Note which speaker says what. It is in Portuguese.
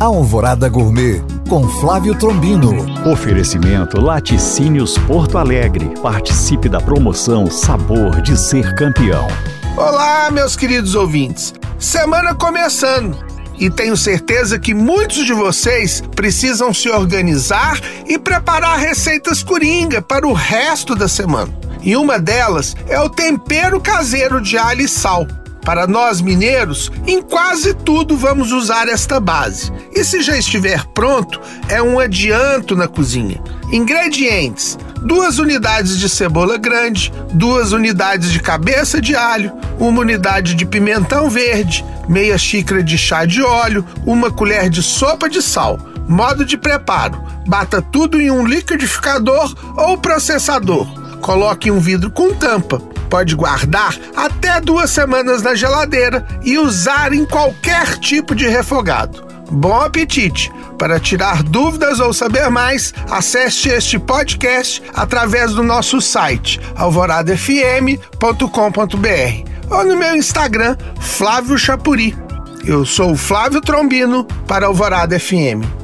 Speaker 1: Alvorada Gourmet com Flávio Trombino.
Speaker 2: Oferecimento Laticínios Porto Alegre. Participe da promoção Sabor de Ser Campeão.
Speaker 3: Olá, meus queridos ouvintes. Semana começando. E tenho certeza que muitos de vocês precisam se organizar e preparar receitas coringa para o resto da semana. E uma delas é o tempero caseiro de alho e sal. Para nós mineiros, em quase tudo vamos usar esta base. E se já estiver pronto, é um adianto na cozinha. Ingredientes: duas unidades de cebola grande, duas unidades de cabeça de alho, uma unidade de pimentão verde, meia xícara de chá de óleo, uma colher de sopa de sal. Modo de preparo: bata tudo em um liquidificador ou processador. Coloque em um vidro com tampa pode guardar até duas semanas na geladeira e usar em qualquer tipo de refogado. Bom apetite! Para tirar dúvidas ou saber mais, acesse este podcast através do nosso site alvoradafm.com.br ou no meu Instagram, Flávio Chapuri. Eu sou o Flávio Trombino para Alvorada FM.